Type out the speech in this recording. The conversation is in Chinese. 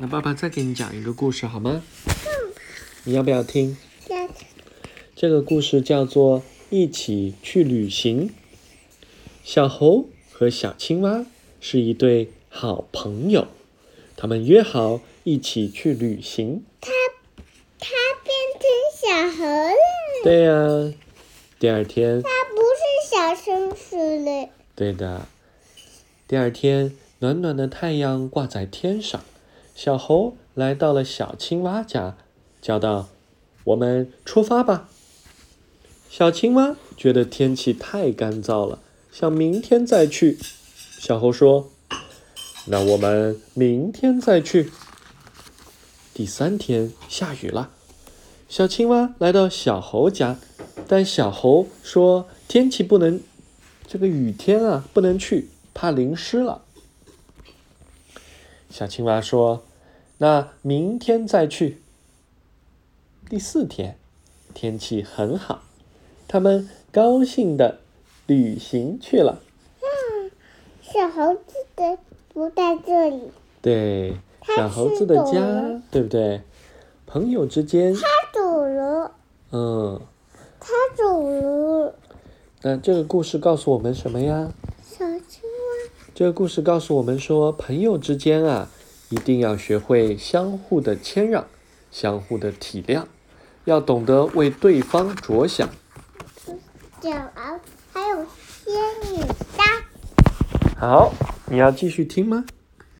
那爸爸再给你讲一个故事好吗？你要不要听？这个故事叫做《一起去旅行》。小猴和小青蛙是一对好朋友，他们约好一起去旅行。它它变成小猴了。对呀，第二天。它不是小松鼠了。对的，第二天，暖暖的太阳挂在天上，小猴来到了小青蛙家，叫道：“我们出发吧。”小青蛙觉得天气太干燥了，想明天再去。小猴说：“那我们明天再去。”第三天下雨了，小青蛙来到小猴家，但小猴说天气不能，这个雨天啊不能去，怕淋湿了。小青蛙说：“那明天再去。”第四天天气很好。他们高兴的旅行去了。嗯，小猴子的不在这里。对，小猴子的家，对不对？朋友之间。他走了。嗯。他走了。那这个故事告诉我们什么呀？小青蛙。这个故事告诉我们说，朋友之间啊，一定要学会相互的谦让，相互的体谅，要懂得为对方着想。小敖还有仙女沙。好，你要继续听吗？